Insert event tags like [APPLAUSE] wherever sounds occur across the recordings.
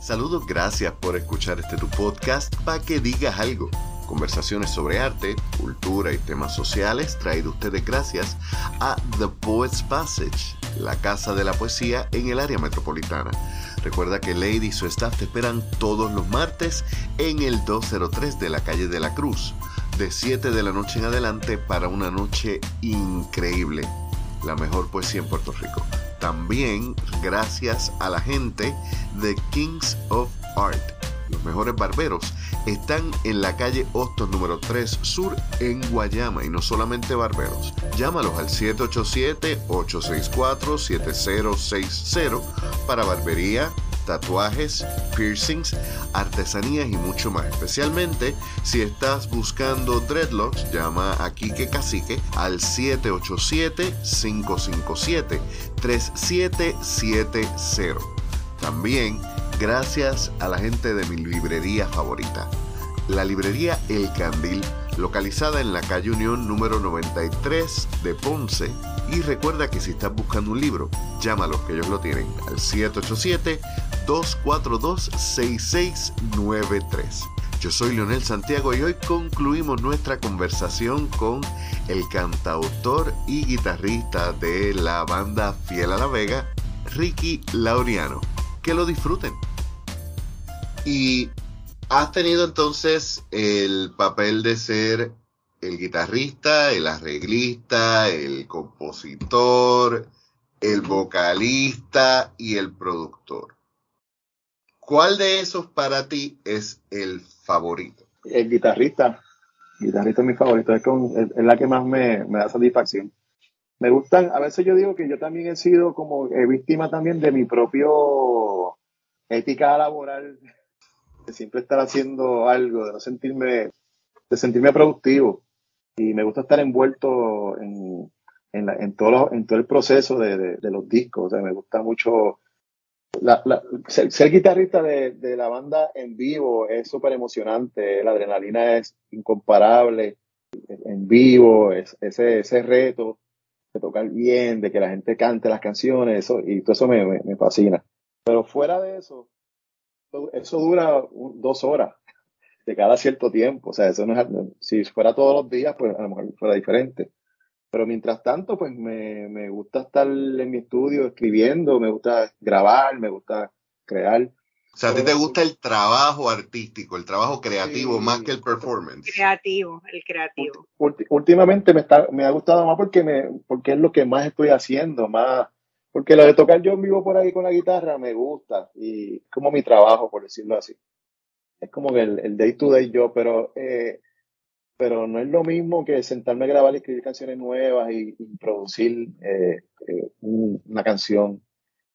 Saludos, gracias por escuchar este tu podcast para que digas algo. Conversaciones sobre arte, cultura y temas sociales traído ustedes gracias a The Poets Passage, la casa de la poesía en el área metropolitana. Recuerda que Lady y su staff te esperan todos los martes en el 203 de la calle de la Cruz, de 7 de la noche en adelante para una noche increíble. La mejor poesía en Puerto Rico. También gracias a la gente de Kings of Art. Los mejores barberos están en la calle Hostos número 3 Sur en Guayama y no solamente barberos. Llámalos al 787-864-7060 para barbería, tatuajes, piercings, artesanías y mucho más. Especialmente si estás buscando dreadlocks, llama a Kike Cacique al 787-557-3770. También gracias a la gente de mi librería favorita, la librería El Candil, localizada en la calle Unión número 93 de Ponce. Y recuerda que si estás buscando un libro, llámalos que ellos lo tienen al 787-242-6693. Yo soy Leonel Santiago y hoy concluimos nuestra conversación con el cantautor y guitarrista de la banda Fiel a la Vega, Ricky Laureano. Que lo disfruten. Y has tenido entonces el papel de ser el guitarrista, el arreglista, el compositor, el vocalista y el productor. ¿Cuál de esos para ti es el favorito? El guitarrista. El guitarrista es mi favorito, es, es la que más me, me, da satisfacción. Me gustan, a veces yo digo que yo también he sido como eh, víctima también de mi propio ética laboral [LAUGHS] de siempre estar haciendo algo, de no sentirme, de sentirme productivo. Y me gusta estar envuelto en, en, en, todo, en todo el proceso de, de, los discos. O sea, me gusta mucho. La, ser, guitarrista de, de, la banda en vivo es súper emocionante. La adrenalina es incomparable. En vivo, es, ese, ese reto de tocar bien, de que la gente cante las canciones, eso, y todo eso me, me, me fascina. Pero fuera de eso, eso dura dos horas de cada cierto tiempo. O sea, eso no es, si fuera todos los días, pues a lo mejor fuera diferente. Pero mientras tanto, pues me, me gusta estar en mi estudio escribiendo, me gusta grabar, me gusta crear. O sea, a ti te gusta el trabajo artístico, el trabajo creativo más que el performance. Creativo, el creativo. Últimamente me, está, me ha gustado más porque, me, porque es lo que más estoy haciendo, más, porque lo de tocar yo en vivo por ahí con la guitarra me gusta y es como mi trabajo, por decirlo así. Es como el, el day to day yo, pero, eh, pero no es lo mismo que sentarme a grabar y escribir canciones nuevas y, producir eh, eh, una canción.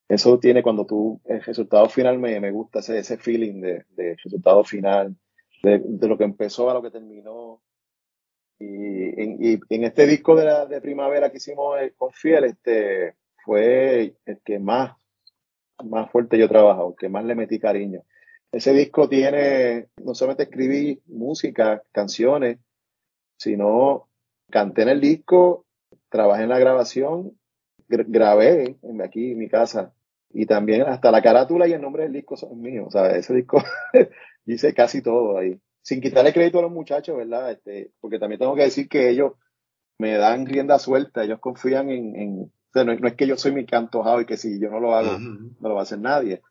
Eso tiene cuando tú, el resultado final me, me gusta, ese, ese feeling de, de resultado final, de, de, lo que empezó a lo que terminó. Y en, y en este disco de, la, de primavera que hicimos con Fiel, este, fue el que más, más fuerte yo trabajo, el que más le metí cariño. Ese disco tiene, no solamente escribí música, canciones, sino canté en el disco, trabajé en la grabación, grabé en, aquí en mi casa y también hasta la carátula y el nombre del disco son míos. O sea, ese disco [LAUGHS] hice casi todo ahí. Sin quitarle crédito a los muchachos, ¿verdad? Este, porque también tengo que decir que ellos me dan rienda suelta, ellos confían en, no, es que yo soy mi cantojado y que si yo no lo hago, no lo va a hacer nadie.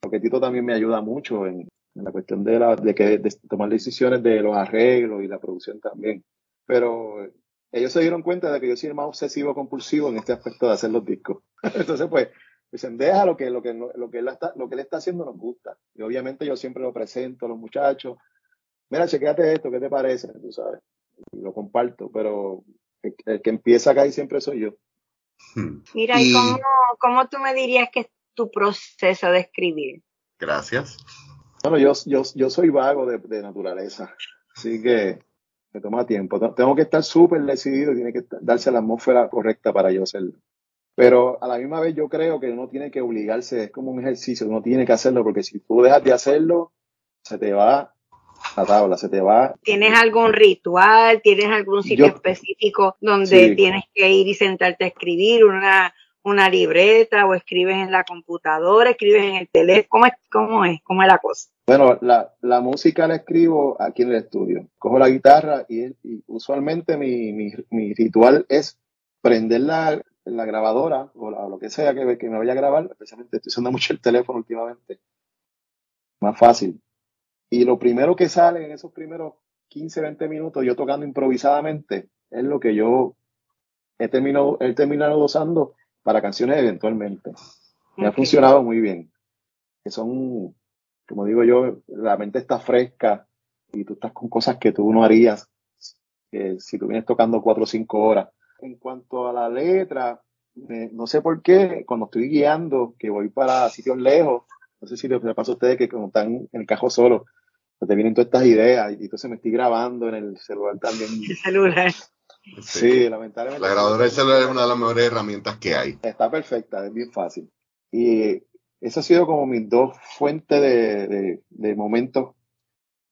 Porque Tito también me ayuda mucho en, la cuestión de, la, de, que, de tomar decisiones de los arreglos y la producción también. Pero ellos se dieron cuenta de que yo soy el más obsesivo compulsivo en este aspecto de hacer los discos. [LAUGHS] Entonces, pues, dicen, deja lo que, lo que, lo que, él está, lo que él está haciendo nos gusta. Y obviamente yo siempre lo presento a los muchachos. Mira, chequéate esto, ¿qué te parece? Tú sabes. Y lo comparto, pero el, el que empieza acá y siempre soy yo. Hmm. Mira, ¿y, cómo, tú me dirías que es tu proceso de escribir? Gracias. Bueno, yo, yo, yo soy vago de, naturaleza, así que me toma tiempo. Tengo que estar súper decidido, tiene que darse la atmósfera correcta para yo hacerlo. Pero a la misma vez yo creo que uno tiene que obligarse, es como un ejercicio, uno tiene que hacerlo, porque si tú dejas de hacerlo, se te va la tabla, se te va. ¿Tienes algún ritual? ¿Tienes algún sitio específico donde tienes que ir y sentarte a escribir? Una, una libreta o escribes en la computadora, escribes en el teléfono? ¿Cómo es, cómo es, cómo es la cosa? Bueno, la, la música la escribo aquí en el estudio. Cojo la guitarra y, usualmente mi, mi, mi, ritual es prender la, la grabadora o lo que sea que, que, me vaya a grabar. Especialmente estoy usando mucho el teléfono últimamente. Más fácil. Y lo primero que sale en esos primeros 15, 20 minutos, yo tocando improvisadamente, es lo que yo he terminado, he terminado usando para canciones eventualmente. Me ha funcionado muy bien. Que son, como digo yo, la mente está fresca y tú estás con cosas que tú no harías si tú vienes tocando cuatro o cinco horas. En cuanto a la letra, no sé por qué, cuando estoy guiando, que voy para sitios lejos, no sé si les pasa a ustedes que como están en el cajo solo, te vienen todas estas ideas y entonces me estoy grabando en el celular también. [LAUGHS] El celular. Sí, lamentablemente. La grabadora del celular es una de las mejores herramientas que hay. Está perfecta, es bien fácil. Y eso ha sido como mis dos fuentes de, de, momentos.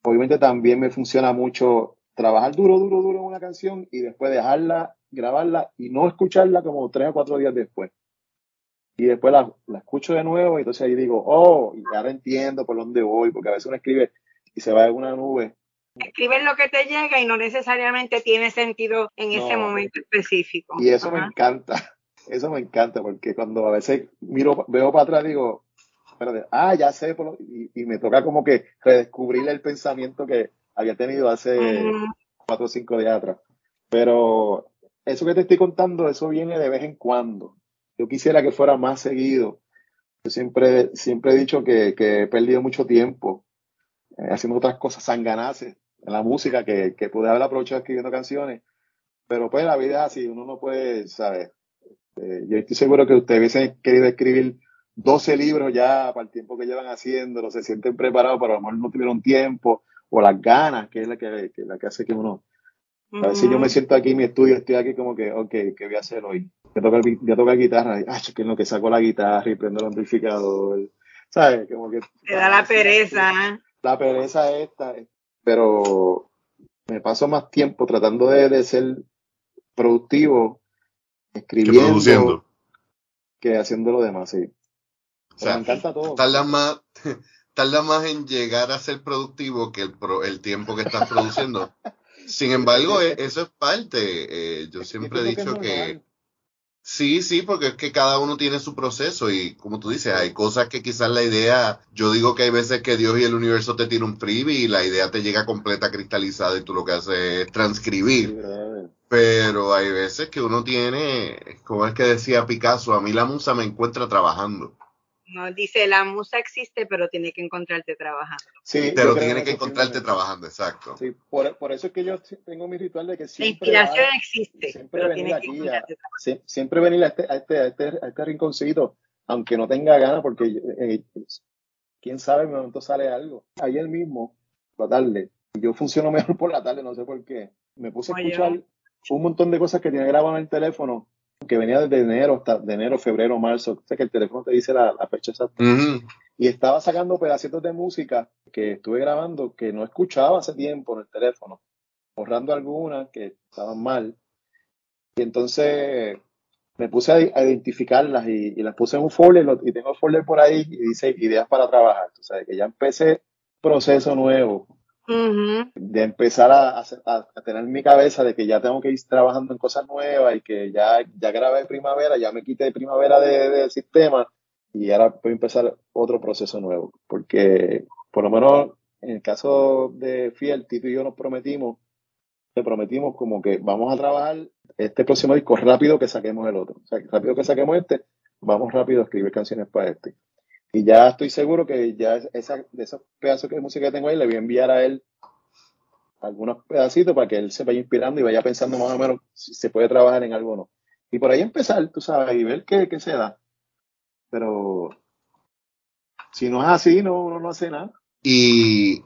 Obviamente también me funciona mucho trabajar duro, duro, duro en una canción y después dejarla, grabarla y no escucharla como tres o cuatro días después. Y después la, la escucho de nuevo y entonces ahí digo, oh, y ahora entiendo por dónde voy, porque a veces uno escribe y se va en una nube. Escribes lo que te llega y no necesariamente tiene sentido en ese momento específico. Y eso me encanta, [LAUGHS] eso me encanta, porque cuando a veces miro, veo para atrás digo, espérate, ah, ya sé, y, me toca como que redescubrir el pensamiento que había tenido hace cuatro o cinco días atrás. Pero eso que te estoy contando, eso viene de vez en cuando. Yo quisiera que fuera más seguido. Yo siempre, siempre he dicho que, que he perdido mucho tiempo eh, haciendo otras cosas sanganaces en la música que, que pude haber aprovechado escribiendo canciones. Pero pues la vida es así, uno no puede, ¿sabes? Eh, yo estoy seguro que ustedes hubiesen querido escribir 12 libros ya para el tiempo que llevan haciéndolo, se sienten preparados, pero a lo mejor no tuvieron tiempo o las ganas, que es la que, la que hace que uno... A ver si yo me siento aquí en mi estudio, estoy aquí como que, ok, ¿qué voy a hacer hoy? Ya toca, ya toca guitarra, ah, que es lo que saco la guitarra y prendo el amplificador, ¿sabes? Como que... Te da la pereza, ¿eh? la pereza esta, pero me paso más tiempo tratando de, ser productivo, escribiendo, que, haciendo lo demás, sí. me encanta todo. Tarda más, [LAUGHS] tarda más en llegar a ser productivo que el, el tiempo que estás produciendo. [LAUGHS] Sin embargo, e, eso es parte. Eh, yo siempre he dicho que Sí, sí, porque es que cada uno tiene su proceso y como tú dices, hay cosas que quizás la idea, yo digo que hay veces que Dios y el universo te tienen un freebie y la idea te llega completa cristalizada y tú lo que haces es transcribir. Pero hay veces que uno tiene, como es que decía Picasso, a mí la musa me encuentra trabajando. No, dice, la musa existe, pero tiene que encontrarte trabajando. Sí, pero tiene que, encontrarte trabajando, exacto. Sí, por, por, eso es que yo tengo mi ritual de que siempre... La inspiración existe, siempre pero tiene que encontrarte Siempre venir a este, a este, a este, a este rinconcito, aunque no tenga ganas, porque eh, quién sabe, en momento sale algo. Ayer mismo, por la tarde, yo funciono [LAUGHS] mejor por la tarde, no sé por qué. Me puse a escuchar un montón de cosas que tenía grabado en el teléfono que venía desde enero hasta de enero, febrero, marzo, o sea que el teléfono te dice la, fecha exacta. Y estaba sacando pedacitos de música que estuve grabando que no escuchaba hace tiempo en el teléfono, borrando algunas que estaban mal. Y entonces me puse a, identificarlas y, las puse en un folder y tengo el folder por ahí y dice ideas para trabajar. O sea, que ya empecé proceso nuevo de empezar a, a, tener en mi cabeza de que ya tengo que ir trabajando en cosas nuevas y que ya, ya grabé primavera, ya me quité primavera del de, sistema y ahora voy a empezar otro proceso nuevo. Porque por lo menos en el caso de Fiel, Tito y yo nos prometimos, te prometimos como que vamos a trabajar este próximo disco rápido que saquemos el otro. O sea, rápido que saquemos este, vamos rápido a escribir canciones para este. Y ya estoy seguro que ya esa, de esos pedazos de música que tengo ahí, le voy a enviar a él algunos pedacitos para que él se vaya inspirando y vaya pensando más o menos si se puede trabajar en algo o no. Y por ahí empezar, tú sabes, y ver qué, qué se da. Pero si no es así, no, no hace nada. Y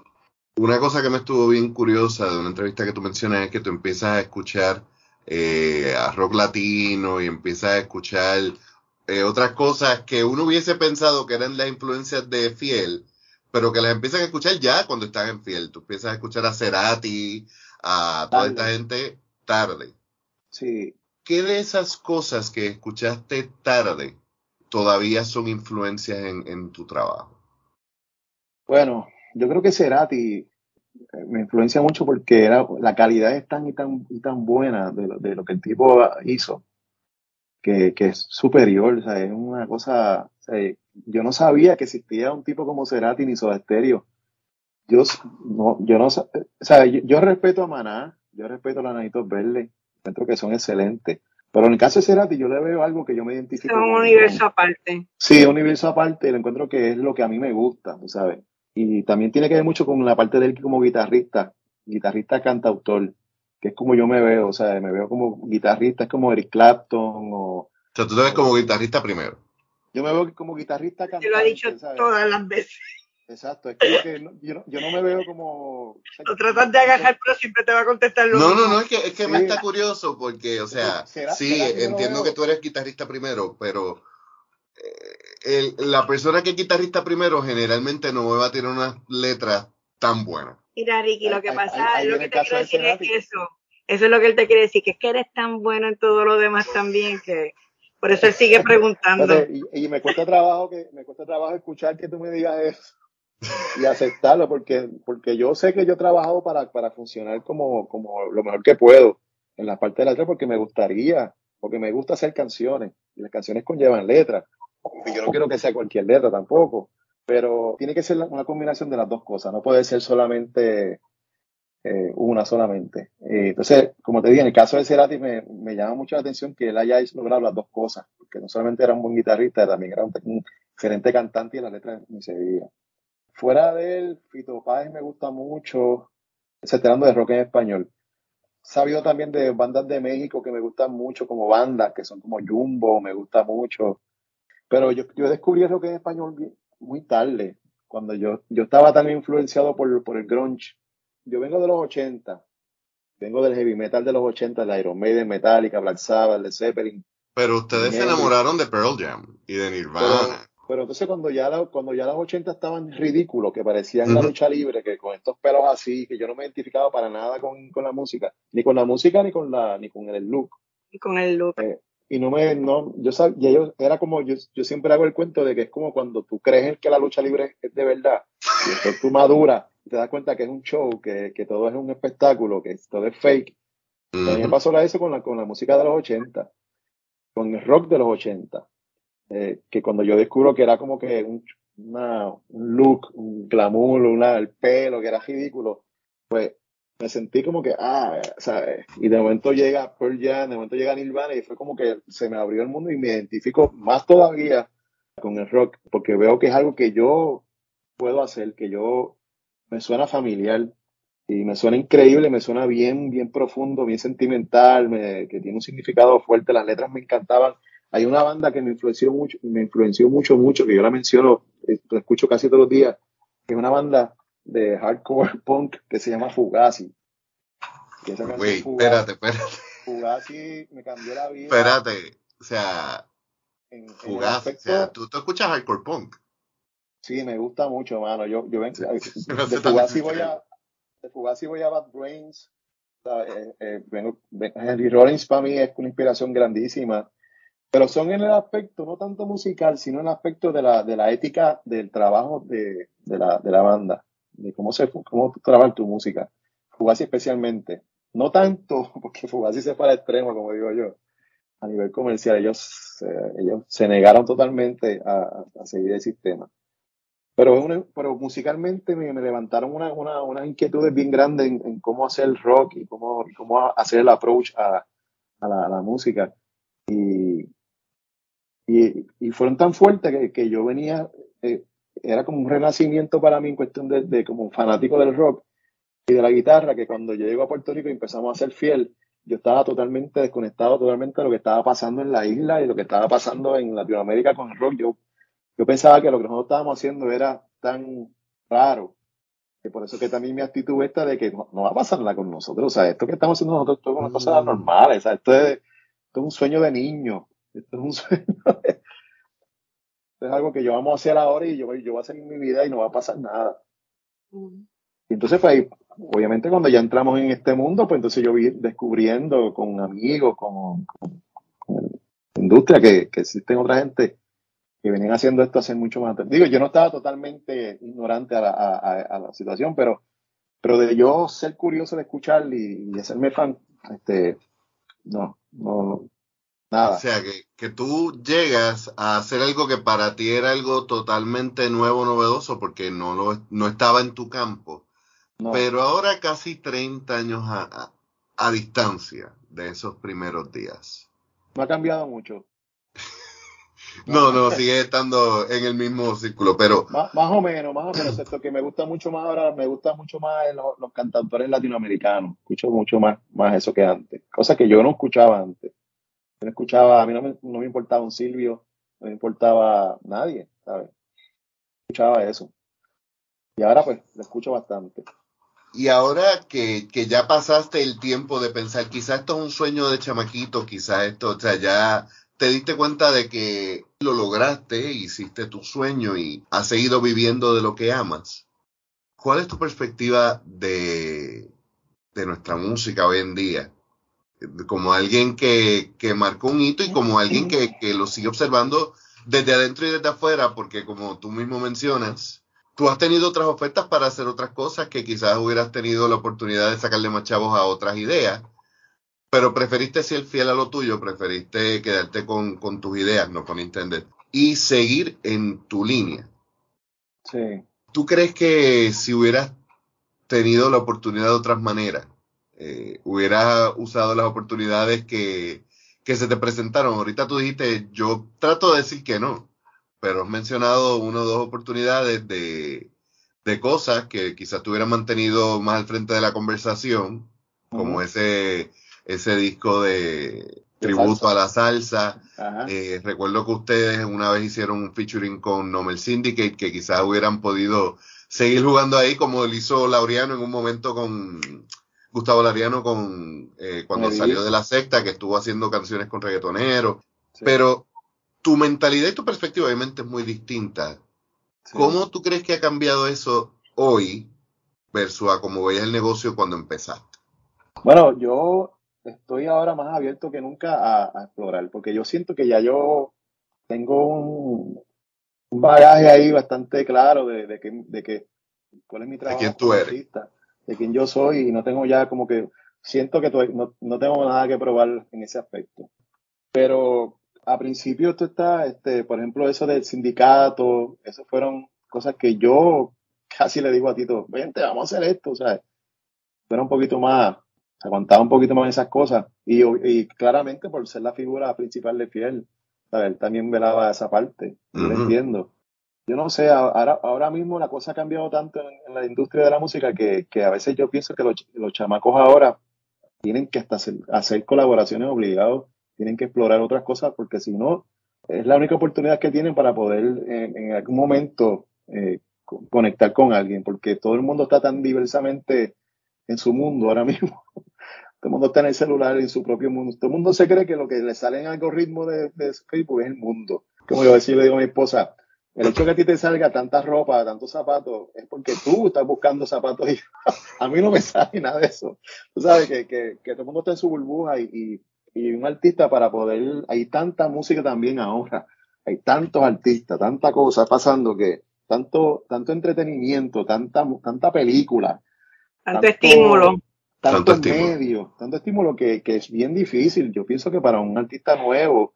una cosa que me estuvo bien curiosa de una entrevista que tú mencionas es que tú empiezas a escuchar eh, a rock latino y empiezas a escuchar eh, otras cosas que uno hubiese pensado que eran las influencias de Fiel, pero que las empiezan a escuchar ya cuando están en Fiel. Tú empiezas a escuchar a Cerati, a toda esta gente tarde. Sí. ¿qué de esas cosas que escuchaste tarde todavía son influencias en, tu trabajo? Bueno, yo creo que Cerati eh, me influencia mucho porque era, la calidad es tan y tan, tan buena de lo, de lo, que el tipo hizo, que, que es superior, o sea, es una cosa, yo no sabía que existía un tipo como Cerati ni Soda Stereo. Yo no, yo no, o sea, yo, respeto a Maná, yo respeto a los Nanitos Verdes, encuentro que son excelentes. Pero en el caso de Cerati, yo le veo algo que yo me identifico. Es un universo aparte. Sí, un universo aparte, y lo encuentro que es lo que a mí me gusta, ¿sabes? Y también tiene que ver mucho con la parte de él como guitarrista, guitarrista cantautor, que es como yo me veo, o sea, me veo como guitarrista, es como Eric Clapton o... O sea, tú te ves como guitarrista primero. Yo me veo como guitarrista cantante. Te lo ha dicho todas las veces. Exacto, es que yo, no, yo, no, me veo como... Lo tratas de agarrar, pero siempre te va a contestar lo No, no, no, es que, es que me está curioso porque, o sea, sí, entiendo que tú eres guitarrista primero, pero eh, la persona que es guitarrista primero generalmente no me va a tener una letra tan buena. Mira, Ricky, lo que pasa, lo que te quiero decir es eso. Eso es lo que él te quiere decir, que es que eres tan bueno en todo lo demás también que por eso él sigue preguntando. y, me cuesta trabajo que me cuesta trabajo escuchar que tú me digas eso y aceptarlo, porque, porque yo sé que yo he trabajado para, para funcionar como, como lo mejor que puedo en la parte de la letra, porque me gustaría, porque me gusta hacer canciones, y las canciones conllevan letras, y yo no quiero que sea cualquier letra tampoco, pero tiene que ser una combinación de las dos cosas, no puede ser solamente eh, una solamente. Eh, entonces, como te dije, en el caso de Cerati me, me, llama mucho la atención que él haya logrado las dos cosas, porque no solamente era un buen guitarrista, también era un, un excelente cantante y la letra ni se veía. Fuera de él, Fito me gusta mucho, etcétera, de rock en español. Sabido también de bandas de México que me gustan mucho como bandas, que son como Jumbo, me gusta mucho. Pero yo, yo descubrí el rock en español muy tarde, cuando yo, yo estaba tan influenciado por, por el grunge. Yo vengo de los 80, vengo del heavy metal de los 80, de Iron Maiden, Metallica, Black Sabbath, de Zeppelin. Pero ustedes se enamoraron de Pearl Jam y de Nirvana. Pero entonces cuando ya, cuando ya las 80 estaban ridículos, que parecían la lucha libre, que con estos pelos así, que yo no me identificaba para nada con, con la música, ni con la música ni con la ni con el look. Y con el look. Eh, y no me, no, yo sabía, yo, era como, yo, yo siempre hago el cuento de que es como cuando tú crees que la lucha libre es de verdad, y después tú maduras y te das cuenta que es un show, que, que todo es un espectáculo, que todo es fake. Me pasó eso con la, con la música de los 80, con el rock de los 80 eh, que cuando yo descubro que era como que un, un look, un glamour, una, el pelo, que era ridículo, pues me sentí como que, ah, ¿sabes? Y de momento llega Pearl Jam, de momento llega Nirvana y fue como que se me abrió el mundo y me identifico más todavía con el rock, porque veo que es algo que yo puedo hacer, que yo me suena familiar y me suena increíble, me suena bien, bien profundo, bien sentimental, me, que tiene un significado fuerte, las letras me encantaban hay una banda que me influenció mucho, me influenció mucho, mucho, que yo la menciono, eh, la escucho casi todos los días, que es una banda de hardcore [LAUGHS] punk que se llama Fugazi. Güey, espérate, espérate. Fugazi me cambió la vida. Espérate, o sea, Fugazi, o sea, ¿tú, ¿tú, escuchas hardcore punk. Sí, me gusta mucho, mano. Yo, yo ven, de, Fugazi voy a, de Fugazi voy a Bad Brains. Eh, eh, Henry Rollins para mí es una inspiración grandísima pero son en el aspecto no tanto musical, sino en el aspecto de la, de la ética del trabajo de, de, la, de la banda, de cómo, se, cómo trabajas tu música. Fugazi especialmente. No tanto, [LAUGHS] porque Fugazi se fue al extremo, como digo yo, a nivel comercial. Ellos, ellos se negaron totalmente a, a seguir el sistema. Pero, una, pero musicalmente me, me levantaron unas una, una inquietudes bien grandes en, en, cómo hacer rock y cómo, cómo hacer el approach a, a, la, a la música. Y, y, fueron tan fuertes que, que yo venía, eh, era como un renacimiento para mí en cuestión de, de, como fanático del rock y de la guitarra, que cuando yo llego a Puerto Rico y empezamos a ser fiel, yo estaba totalmente desconectado totalmente de lo que estaba pasando en la isla y lo que estaba pasando en Latinoamérica con el rock. Yo, yo pensaba que lo que nosotros estábamos haciendo era tan raro, que por eso que también mi actitud esta de que no, va a pasar nada con nosotros. O sea, esto que estamos haciendo nosotros esto es una cosa mm. normal, o sea, esto es, esto es un sueño de niño. Esto es un [LAUGHS] sueño. Es algo que yo vamos a hacer ahora y yo, yo voy a hacer mi vida y no va a pasar nada. Y entonces, pues, obviamente cuando ya entramos en este mundo, pues entonces yo vi descubriendo con amigos, con, con, industria, que, que, existen otra gente que venían haciendo esto hace mucho más. Digo, yo no estaba totalmente ignorante a la, a, la situación, pero, pero de yo ser curioso de escuchar y, y hacerme fan, este, no, no, nada. O sea, que, que tú llegas a hacer algo que para ti era algo totalmente nuevo, novedoso, porque no, lo, no estaba en tu campo. Pero ahora casi 30 años a, a, distancia de esos primeros días. No ha cambiado mucho. [LAUGHS] no, no, sigue estando en el mismo círculo, pero... [LAUGHS] Más, o menos, más o menos. Esto que me gusta mucho más ahora, me gusta mucho más los, los cantautores latinoamericanos. Escucho mucho más, más eso que antes. Cosa que yo no escuchaba antes. No escuchaba, a mí no me, no me importaba un Silvio, no me importaba nadie, ¿sabes? Escuchaba eso. Y ahora pues lo escucho bastante. Y ahora que, que, ya pasaste el tiempo de pensar, quizás esto es un sueño de chamaquito, quizás esto, o sea, ya te diste cuenta de que lo lograste, hiciste tu sueño y has seguido viviendo de lo que amas. ¿Cuál es tu perspectiva de, de nuestra música hoy en día? Como alguien que, que marcó un hito y como alguien que, que lo sigue observando desde adentro y desde afuera, porque como tú mismo mencionas, tú has tenido otras ofertas para hacer otras cosas que quizás hubieras tenido la oportunidad de sacarle más chavos a otras ideas, pero preferiste ser fiel a lo tuyo, preferiste quedarte con, tus ideas, no con Nintendo, y seguir en tu línea. Sí. ¿Tú crees que si hubieras tenido la oportunidad de otras maneras, eh, hubieras usado las oportunidades que, que se te presentaron? Ahorita tú dijiste, yo trato de decir que no pero has mencionado una o dos oportunidades de, de cosas que quizás te hubieran mantenido más al frente de la conversación, como ese, ese disco de tributo a la salsa. Eh, recuerdo que ustedes una vez hicieron un featuring con Nomel Syndicate, que quizás hubieran podido seguir jugando ahí como lo hizo Laureano en un momento con Gustavo Laureano con eh, cuando salió de la secta, que estuvo haciendo canciones con reggaetoneros. Pero tu mentalidad y tu perspectiva obviamente es muy distinta. ¿Cómo tú crees que ha cambiado eso hoy versus a cómo veías el negocio cuando empezaste? Bueno, yo estoy ahora más abierto que nunca a, explorar, porque yo siento que ya yo tengo un, bagaje ahí bastante claro de, que, de que cuál es mi trabajo. De quién tú eres. De quién yo soy y no tengo ya como que siento que no, no tengo nada que probar en ese aspecto. Pero a principio tú estás, este, por ejemplo, eso del sindicato, eso fueron cosas que yo casi le digo a Tito, vente, vamos a hacer esto, o sea, era un poquito más, aguantaba un poquito más esas cosas. Y, y claramente por ser la figura principal de Fiel, él también velaba esa parte, yo lo entiendo. Yo no sé, ahora, ahora mismo la cosa ha cambiado tanto en, la industria de la música que, que, a veces yo pienso que los, los chamacos ahora tienen que hasta hacer, colaboraciones obligados tienen que explorar otras cosas porque si no, es la única oportunidad que tienen para poder en, algún momento eh, conectar con alguien, porque todo el mundo está tan diversamente en su mundo ahora [LAUGHS] mismo. todo el mundo está en el celular, en su propio mundo. Todo el mundo se cree que lo que le sale en algoritmo de, de Facebook es el mundo. Como yo decía, le digo a mi esposa, el hecho que a ti te salga tanta ropa, tantos zapatos, es porque tú estás buscando zapatos y [LAUGHS] a mí no me sale nada de eso. Tú sabes que, que, que todo el mundo está en su burbuja y, y un artista para poder, hay tanta música también ahora, hay tantos artistas, tanta cosa pasando que tanto, tanto entretenimiento, tanta, tanta película, tanto, estímulo, tanto, medio, tanto estímulo que, que, es bien difícil. Yo pienso que para un artista nuevo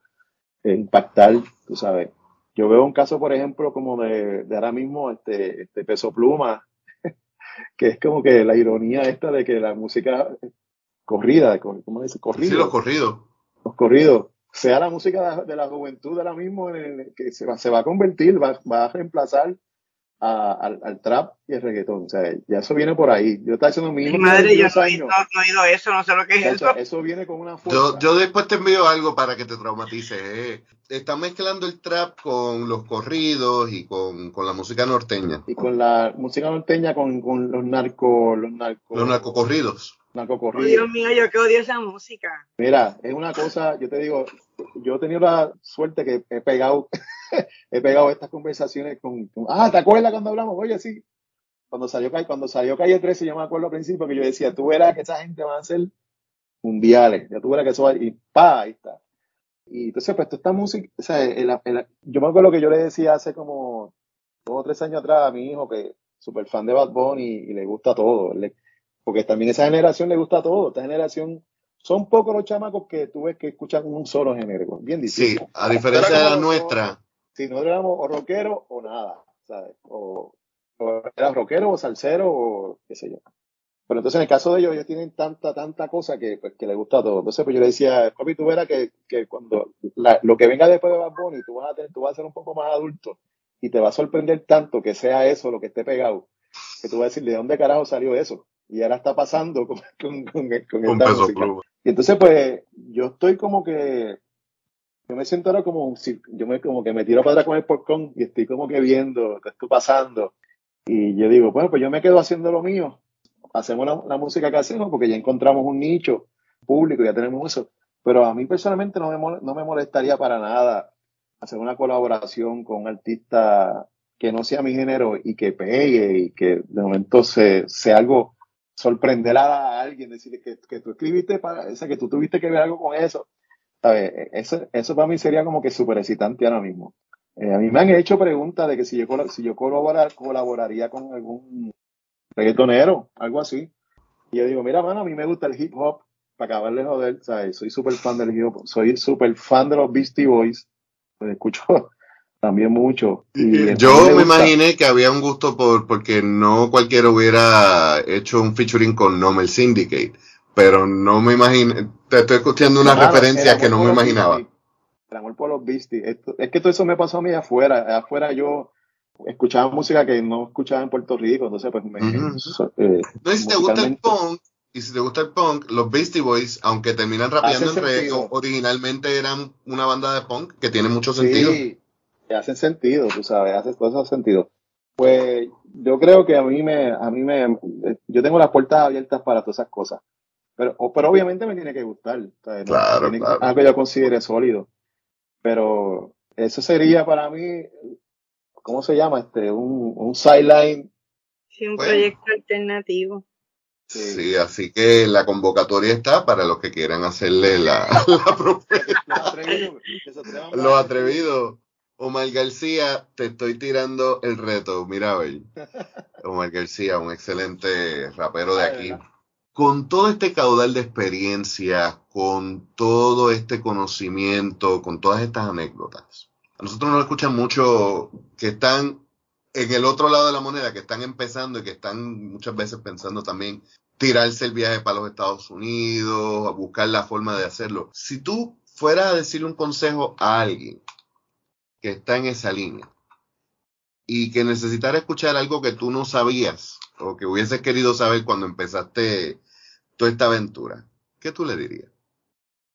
eh, impactar, tú sabes. Yo veo un caso, por ejemplo, como de, de ahora mismo este, este peso pluma, [LAUGHS] que es como que la ironía esta de que la música corrida, ¿cómo dice? Corrido. Sí, los corridos. Los corridos. Sea la música de la juventud ahora mismo que se va, se va a convertir, va, va a reemplazar al, trap y el reggaetón. O sea, ya eso viene por ahí. Yo estaba haciendo mi madre, yo no, he oído eso, no sé lo que es eso. Eso viene con una fuerza. Yo, yo, después te envío algo para que te traumatices. Eh. Está mezclando el trap con los corridos y con, con, la música norteña. Y con la música norteña, con, con los narcos. Los, narco, los narcocorridos. Narcocorridos. Dios mío, yo que odio esa música. Mira, es una cosa, yo te digo, yo he tenido la suerte que he pegado [LAUGHS] he pegado estas conversaciones con, ah, ¿te acuerdas cuando hablamos? Oye, sí. cuando salió, cuando salió Calle 13, yo me acuerdo al principio que yo decía, tú verás que esa gente va a ser mundiales, ya tú verás que eso va, y pa, ahí está. Y entonces, pues, toda esta música, o sea, yo me acuerdo que yo le decía hace como dos o tres años atrás a mi hijo que súper fan de Bad Bunny y, le gusta todo, porque también esa generación le gusta todo, esta generación son pocos los chamacos que tú ves que escuchan un solo género, bien difícil. Sí, a diferencia de la nuestra. Si no éramos o rockero o nada, ¿sabes? O, o era rockero o salsero o qué sé yo. Pero entonces en el caso de ellos, ellos tienen tanta, tanta cosa que, pues, que les gusta todo. Entonces, pues yo le decía, papi, tú verás que, que cuando lo que venga después de Bad Bunny, tú vas, a tener, tú vas a ser un poco más adulto y te va a sorprender tanto que sea eso lo que esté pegado, que tú vas a decir, ¿de dónde carajo salió eso? Y ahora está pasando con, [LAUGHS] con, con, con esta música. Y entonces, pues, yo estoy como que, yo me siento ahora como, yo me, como que me tiro para atrás con el popcorn y estoy como que viendo qué está pasando. Y yo digo, bueno, pues yo me quedo haciendo lo mío. Hacemos la, música que hacemos porque ya encontramos un nicho público, ya tenemos eso. Pero a mí personalmente no me, no me molestaría para nada hacer una colaboración con un artista que no sea mi género y que pegue y que de momento sea algo sorprender a alguien, decirle que, que tú escribiste para, o que tú tuviste que ver algo con eso. Eso, eso para mí sería como que súper excitante ahora mismo. Eh, a mí me han hecho preguntas de que si yo, si yo colaborar, colaboraría con algún reggaetonero, algo así. Y yo digo, mira, mano, a mí me gusta el hip hop, para acabarle de joder, ¿sabes? Soy súper fan del hip hop, soy súper fan de los Beastie Boys, pues escucho también mucho. Y yo me, imaginé que había un gusto por porque no cualquiera hubiera hecho un featuring con Nomel Syndicate, pero no me imaginé, te estoy escuchando una referencia que no me imaginaba el amor por los Beasties. es que todo eso me pasó a mí afuera. Afuera yo escuchaba música que no escuchaba en Puerto Rico, entonces pues me... Eh, si te gusta el punk, y si te gusta el punk, los Beastie Boys, aunque terminan rapeando en reggae, originalmente eran una banda de punk que tiene mucho sentido. Sí, hacen sentido, tú sabes, hace todo sentido. Pues yo creo que a mí me, a mí me, yo tengo las puertas abiertas para todas esas cosas. Pero, pero obviamente me tiene que gustar. Claro, claro. Algo que yo considere sólido. Pero eso sería para mí, ¿cómo se llama? Este, un, un sideline. Sí, un proyecto alternativo. Sí. así que la convocatoria está para los que quieran hacerle la, [LAUGHS] la propuesta. Los atrevidos. Omar García, te estoy tirando el reto. Mira, a ver. Omar García, un excelente rapero de aquí con todo este caudal de experiencia, con todo este conocimiento, con todas estas anécdotas, a nosotros nos escuchan mucho que están en el otro lado de la moneda, que están empezando y que están muchas veces pensando también tirarse el viaje para los Estados Unidos, a buscar la forma de hacerlo. Si tú fueras a decirle un consejo a alguien que está en esa línea y que necesitara escuchar algo que tú no sabías o que hubieses querido saber cuando empezaste toda esta aventura, ¿qué tú le dirías?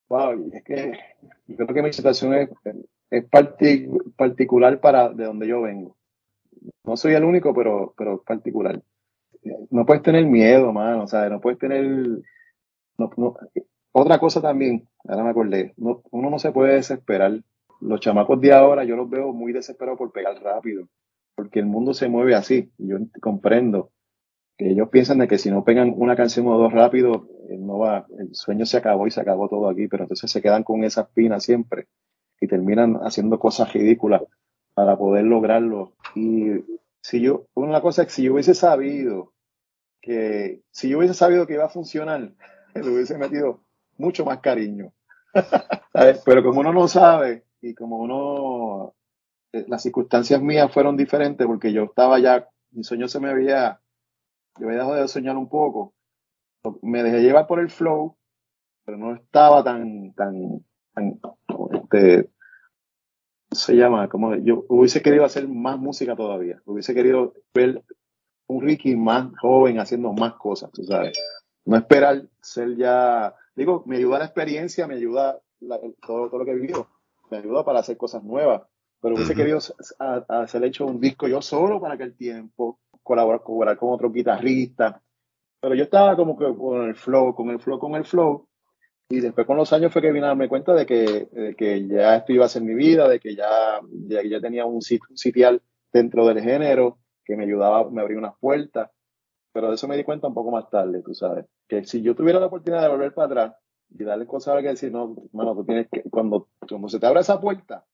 Wow, es que yo creo que mi situación es, es particular para de donde yo vengo. No soy el único, pero, pero particular. No puedes tener miedo, mano, o sea, no puedes tener... otra cosa también, ahora me acordé, uno no se puede desesperar. Los chamacos de ahora yo los veo muy desesperados por pegar rápido, porque el mundo se mueve así, yo comprendo que ellos piensan de que si no pegan una canción o dos rápido, eh, no va, el sueño se acabó y se acabó todo aquí, pero entonces se quedan con esa espina siempre y terminan haciendo cosas ridículas para poder lograrlo. Y si yo, una cosa es que si yo hubiese sabido que, si yo hubiese sabido que iba a funcionar, [LAUGHS] le hubiese metido mucho más cariño. [LAUGHS] pero como uno no sabe y como uno, eh, las circunstancias mías fueron diferentes porque yo estaba ya, mi sueño se me había yo había dejado de soñar un poco. Me dejé llevar por el flow, pero no estaba tan, tan, tan, este, se llama, como yo hubiese querido hacer más música todavía, hubiese querido ver un Ricky más joven haciendo más cosas, tú sabes. No esperar ser ya, digo, me ayuda la experiencia, me ayuda todo, todo lo que he vivido, me ayuda para hacer cosas nuevas, pero hubiese querido hacer hecho un disco yo solo para aquel tiempo, colaborar, colaborar con otro guitarrista. Pero yo estaba como que con el flow, con el flow, con el flow. Y después con los años fue que vine a darme cuenta de que, que ya esto iba a ser mi vida, de que ya, ya, ya tenía un, sitial dentro del género, que me ayudaba, me abría unas puertas, pero de eso me di cuenta un poco más tarde, tú sabes, que si yo tuviera la oportunidad de volver para atrás y darle cosas a que decir, no, mano, tú tienes que, cuando, cuando se te abre esa puerta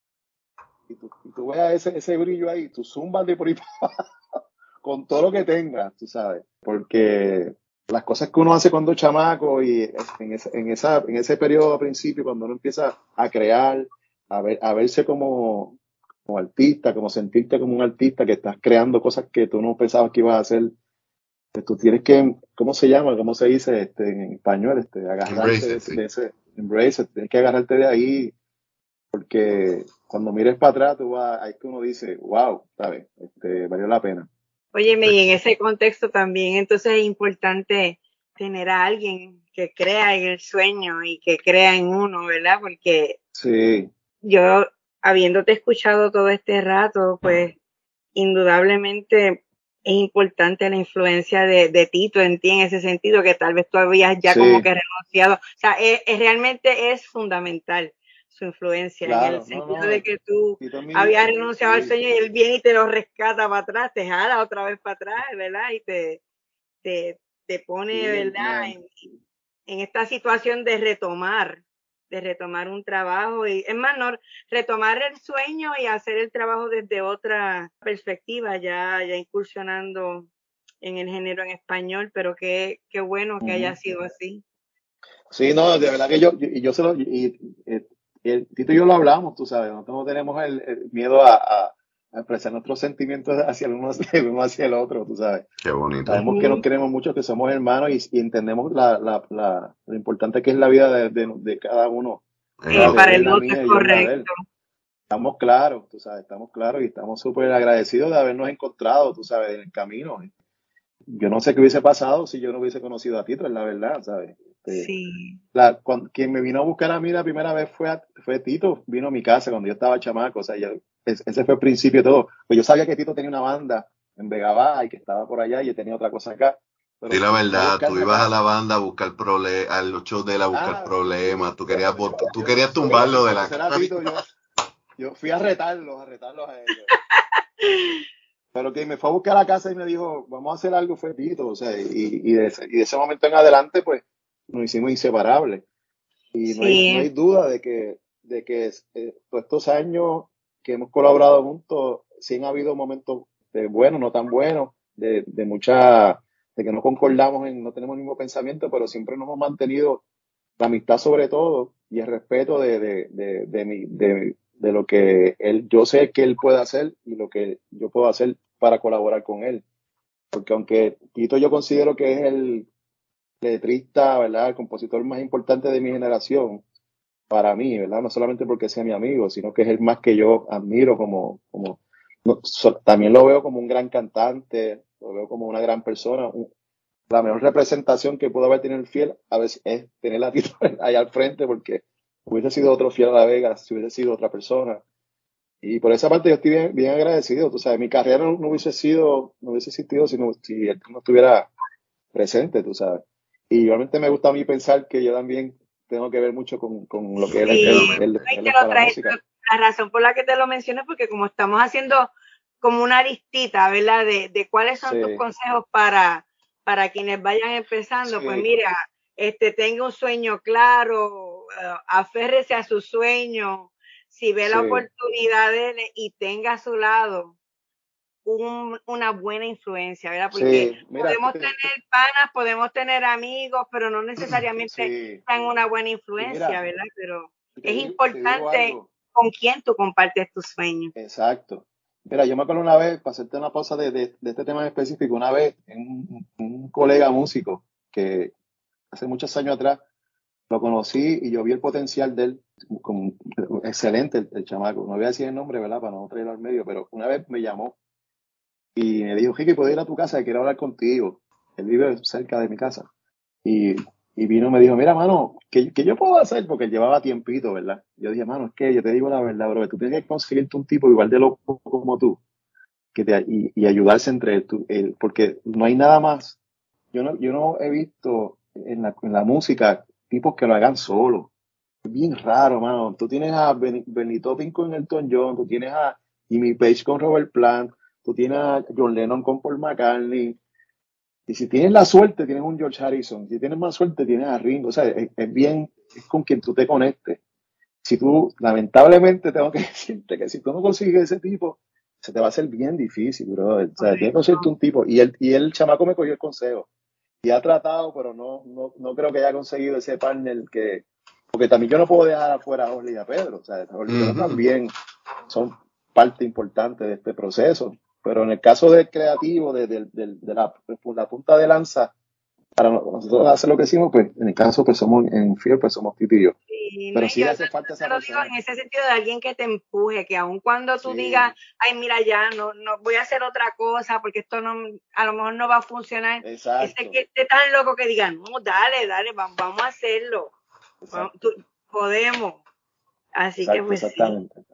y tú, y tú veas ese, ese brillo ahí, tú zumbas de por ahí [LAUGHS] con todo lo que tengas, tú sabes, porque las cosas que uno hace cuando es chamaco y en, esa, en, esa, en ese periodo a principio, cuando uno empieza a crear, a, ver, a verse como, como artista, como sentirte como un artista que estás creando cosas que tú no pensabas que ibas a hacer, pues tú tienes que, ¿cómo se llama? ¿Cómo se dice este, en español? Este, agarrarte de, ese, embrace it, tienes que agarrarte de ahí, porque cuando mires para atrás, tú vas, ahí que uno dice, wow, ¿sabes? Este, valió la pena. Óyeme, y en ese contexto también, entonces es importante tener a alguien que crea en el sueño y que crea en uno, ¿verdad? Porque sí. yo, habiéndote escuchado todo este rato, pues indudablemente es importante la influencia de, de, Tito en ti en ese sentido, que tal vez tú habías ya como que renunciado. O sea, es, es, realmente es fundamental su influencia, en el sentido de que tú habías renunciado al sueño y él viene y te lo rescata para atrás, te jala otra vez para atrás, ¿verdad? Y te, te, te pone, ¿verdad? En, en, esta situación de retomar, de retomar un trabajo y es más, no, retomar el sueño y hacer el trabajo desde otra perspectiva, ya, ya incursionando en el género en español, pero qué, qué bueno que haya sido así. Sí, no, de verdad que yo, y yo se lo, y, y, Tito y yo lo hablamos, tú sabes, no tenemos el, miedo a, a, expresar nuestros sentimientos [LAUGHS] hacia el uno, hacia el otro, tú sabes. Qué bonito. Sabemos que nos queremos mucho, que somos hermanos y, entendemos la, la, la, lo importante que es la vida de, de, de cada uno. Sí, para el otro es correcto. Estamos claros, tú sabes, estamos claros y estamos súper agradecidos de habernos encontrado, tú sabes, en el camino. Yo no sé qué hubiese pasado si yo no hubiese conocido a Tito, es la verdad, ¿sabes? Este, sí. La, quien me vino a buscar a mí la primera vez fue, fue Tito, vino a mi casa cuando yo estaba chamaco, o sea, ese fue el principio de todo. Pues yo sabía que Tito tenía una banda en Vega y que estaba por allá y yo tenía otra cosa acá. Pero la verdad, tú ibas a la banda a buscar problemas, a los shows de él a buscar ah, problemas, tú querías, tú querías tumbarlo de la casa. [LAUGHS] yo, fui a retarlos, a retarlos a ellos. [LAUGHS] pero que me fue a buscar a la casa y me dijo, vamos a hacer algo, fue Tito, o sea, y, y, de, ese, y de ese momento en adelante, pues, nos hicimos inseparables. Y no, hay, duda de que, de que eh, todos estos años que hemos colaborado juntos, sí han habido momentos de buenos, no tan buenos, de, de mucha, de que no concordamos en, no tenemos el mismo pensamiento, pero siempre nos hemos mantenido la amistad sobre todo y el respeto de, de, de, de, mi, de, de lo que él, yo sé que él puede hacer y lo que yo puedo hacer para colaborar con él. Porque aunque Tito yo considero que es el letrista, ¿verdad? El compositor más importante de mi generación, para mí, ¿verdad? No solamente porque sea mi amigo, sino que es el más que yo admiro como, como también lo veo como un gran cantante, lo veo como una gran persona. la mejor representación que puedo haber tenido el fiel a veces es tener la [LAUGHS] Tito ahí al frente, porque hubiese sido otro fiel a la Vega, si hubiese sido otra persona. Y por esa parte yo estoy bien, bien agradecido. Tú sabes, mi carrera no, hubiese sido, no hubiese existido si, no, si él no estuviera presente, tú sabes. Y igualmente me gusta a mí pensar que yo también tengo que ver mucho con, con lo que es el, la, razón por la que te lo menciono es porque como estamos haciendo como una listita, ¿verdad? De, de cuáles son tus consejos para, para quienes vayan empezando. Pues mira, este, tenga un sueño claro, uh, aférrese a su sueño, si ve la oportunidad y tenga a su lado un, una buena influencia, ¿verdad? Porque podemos tener panas, podemos tener amigos, pero no necesariamente [CLEARS THROAT] sí. una buena influencia, ¿verdad? Pero es importante con quién tú compartes tus sueños. Exacto. Mira, yo me acuerdo una vez, para hacerte una pausa de, de, de este tema en específico, una vez un, un, colega músico que hace muchos años atrás lo conocí y yo vi el potencial de él, como excelente el, el, chamaco. No voy a decir el nombre, ¿verdad? Para no traerlo al medio, pero una vez me llamó y me dijo, Ricky, ¿puedo ir a tu casa? Quiero hablar contigo. Él vive cerca de mi casa. Y, y vino me dijo, mira, mano, ¿qué, ¿qué, yo puedo hacer? Porque él llevaba tiempito, ¿verdad? Yo dije, mano, es que yo te digo la verdad, bro, tú tienes que conseguirte un tipo igual de loco como tú que te, y, y ayudarse entre él, él, porque no hay nada más. Yo no, yo no he visto en la, en la música tipos que lo hagan solo. Es bien raro, mano. Tú tienes a Benito Pinco en Elton John, tú tienes a Jimmy Page con Robert Plant, tú tienes a John Lennon con Paul McCartney, y si tienes la suerte, tienes un George Harrison, si tienes más suerte, tienes a Ringo, o sea, es, bien, es con quien tú te conectes. Si tú, lamentablemente, tengo que [LAUGHS] decirte que si tú no consigues ese tipo, se te va a hacer bien difícil, bro. O sea, tienes que conseguirte un tipo. Y el, y el chamaco me cogió el consejo. Y ha tratado, pero no, no, no creo que haya conseguido ese partner que, porque también yo no puedo dejar afuera a Orly y a Pedro. O sea, Orly también son parte importante de este proceso. Pero en el caso del creativo, de, de, la, la, punta de lanza, para nosotros hacer lo que hicimos, pues en el caso, pues somos en Fear, pues somos Titi y yo. Pero sí hace falta esa persona. en ese sentido de alguien que te empuje, que aun cuando tú digas, ay, mira, ya, no, no voy a hacer otra cosa porque esto no, a lo mejor no va a funcionar. Exacto. Ese que esté tan loco que digan, no, dale, dale, vamos, a hacerlo. podemos. Así que pues. Exactamente.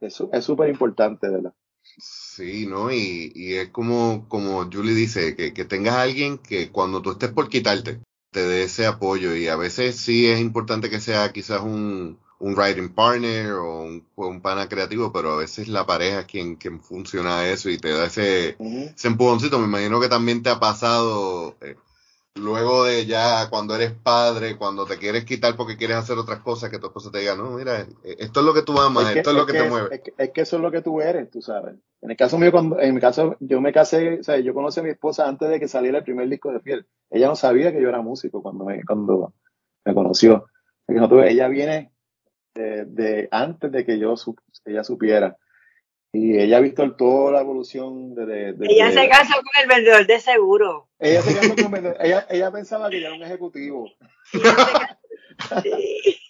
Es súper importante, ¿verdad? Sí, ¿no? Y, y es como, como Julie dice, que, que tengas a alguien que cuando tú estés por quitarte, te dé ese apoyo. Y a veces sí es importante que sea quizás un, un writing partner o un, un, pana creativo, pero a veces la pareja es quien, quien funciona eso y te da ese, ese empujoncito. Me imagino que también te ha pasado eh, luego de ya cuando eres padre, cuando te quieres quitar porque quieres hacer otras cosas, que tu esposa te diga, no, mira, esto es lo que tú amas, esto es, lo que, te mueve. Es que, eso es lo que tú eres, tú sabes. En el caso mío, cuando, en mi caso, yo me casé, o sea, yo conocí a mi esposa antes de que saliera el primer disco de Fiel. Ella no sabía que yo era músico cuando me, cuando me conoció. Ella viene de, de antes de que yo ella supiera. Y ella ha visto toda la evolución de, Ella se casó con el vendedor de seguro. Ella se casó con el vendedor. Ella, ella pensaba que era un ejecutivo. sí. [LAUGHS]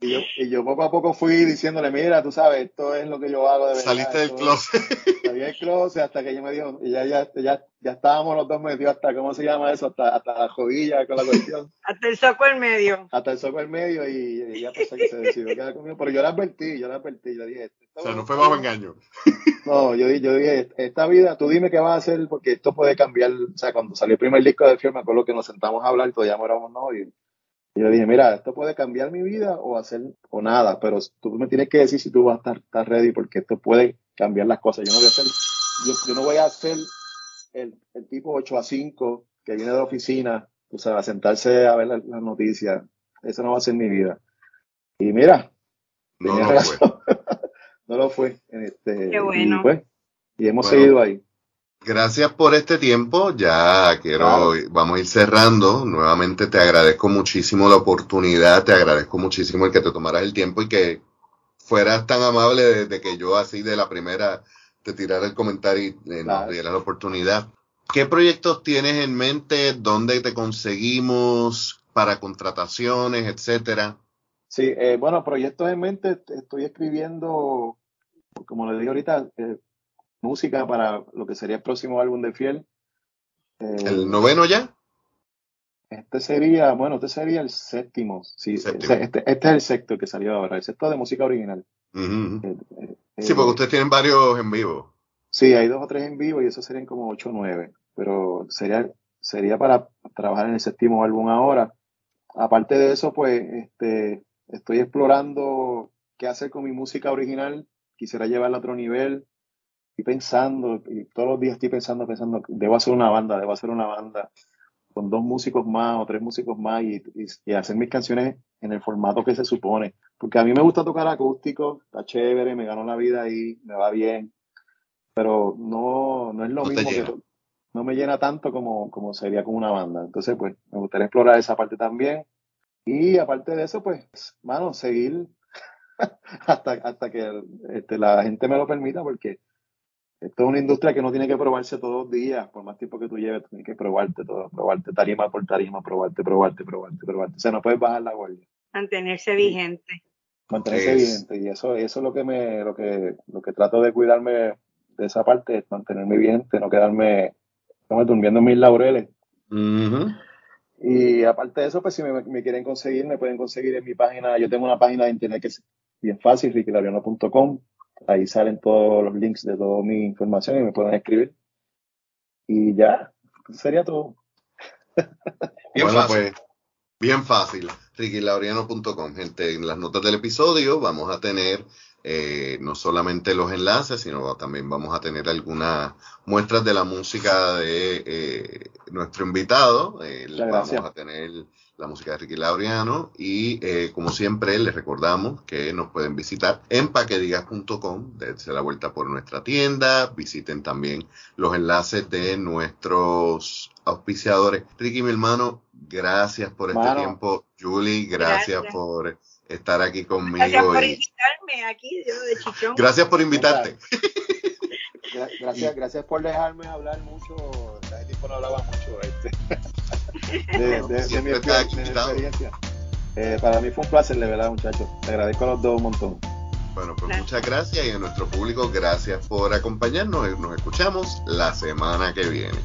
Y yo, y yo poco a poco fui diciéndole, mira, tú sabes, esto es lo que yo hago de verdad. Saliste del closet. [LAUGHS] Salí del closet hasta que ella me dijo, y ya, ya, ya, ya estábamos los dos metidos hasta, ¿cómo se llama eso? Hasta, hasta la jodilla con la cuestión. [LAUGHS] hasta el soco en medio. Hasta el soco en medio y, ella pensó que se decidió quedar conmigo. Pero yo la advertí, yo la advertí, yo dije... O sea, no fue bajo engaño. [LAUGHS] No, yo, yo dije, esta vida, tú dime qué vas a hacer porque esto puede cambiar. O sea, cuando salió el primer disco de Fiel, me acuerdo que nos sentamos a hablar, todavía no éramos novios. Y yo dije, mira, esto puede cambiar mi vida o hacer o nada, pero tú me tienes que decir si tú vas a estar, ready porque esto puede cambiar las cosas. Yo no voy a hacer, yo, no voy a ser el, el, tipo 8 a 5 que viene de la oficina, o sea, a sentarse a ver las noticias. Eso no va a ser mi vida. Y mira, no, lo fue. [LAUGHS] no lo fue. Este, Qué bueno. Y, pues, y hemos seguido ahí. Gracias por este tiempo. Ya quiero, vamos a ir cerrando. Nuevamente te agradezco muchísimo la oportunidad, te agradezco muchísimo el que te tomaras el tiempo y que fueras tan amable desde que yo así de la primera te tirara el comentario y eh, nos diera la oportunidad. ¿Qué proyectos tienes en mente? ¿Dónde te conseguimos para contrataciones, etcétera? Sí, eh, bueno, proyectos en mente. Estoy escribiendo, como le dije ahorita, eh, música para lo que sería el próximo álbum de Fiel. Eh, ¿El noveno ya? Este sería, bueno, este sería el séptimo. Sí, este, este, es el sexto que salió ahora, el sexto de música original. Eh, eh, sí, porque ustedes tienen varios en vivo. Sí, hay dos o tres en vivo y esos serían como ocho o nueve. Pero sería, sería para trabajar en el séptimo álbum ahora. Aparte de eso, pues, este, estoy explorando qué hacer con mi música original. Quisiera llevarla a otro nivel estoy pensando, y todos los días estoy pensando, pensando, debo hacer una banda, debo hacer una banda con dos músicos más o tres músicos más y, hacer mis canciones en el formato que se supone. Porque a mí me gusta tocar acústico, está chévere, me gano la vida ahí, me va bien, pero no, no es lo mismo que no me llena tanto como, como sería con una banda. Entonces, pues, me gustaría explorar esa parte también. Y aparte de eso, pues, mano, seguir [LAUGHS] hasta, hasta que este, la gente me lo permita, porque esto es una industria que no tiene que probarse todos los días, por más tiempo que tú lleves, tienes que probarte todo, probarte tarima por tarima, probarte, probarte, probarte, probarte. O sea, no puedes bajar la guardia. Mantenerse vigente. Mantenerse vigente. Y eso, eso es lo que me, lo que, lo que trato de cuidarme de esa parte, es mantenerme vigente, no quedarme, no durmiendo en mis laureles. Y aparte de eso, pues si me, quieren conseguir, me pueden conseguir en mi página. Yo tengo una página de internet que es bien fácil, rickylaviano.com Ahí salen todos los links de toda mi información y me pueden escribir. Y ya, sería todo. Bien fácil. Pues, bien fácil. RickyLauriano.com. Gente, en las notas del episodio vamos a tener eh, no solamente los enlaces, sino también vamos a tener algunas muestras de la música de eh, nuestro invitado. vamos a tener la música de Ricky Laureano y eh, como siempre les recordamos que nos pueden visitar en paquedigas.com, dense la vuelta por nuestra tienda, visiten también los enlaces de nuestros auspiciadores. Ricky, mi hermano, gracias por este tiempo. Julie, gracias, por estar aquí conmigo. Gracias por invitarme aquí, yo de chichón. Gracias por invitarte. Gracias, gracias por dejarme hablar mucho. Hace tiempo no hablaba mucho este, [LAUGHS] de, de, mi, experiencia. Eh, para mí fue un placer, de verdad, muchachos. Te agradezco a los dos un montón. Bueno, pues muchas gracias y a nuestro público, gracias por acompañarnos. Nos escuchamos la semana que viene.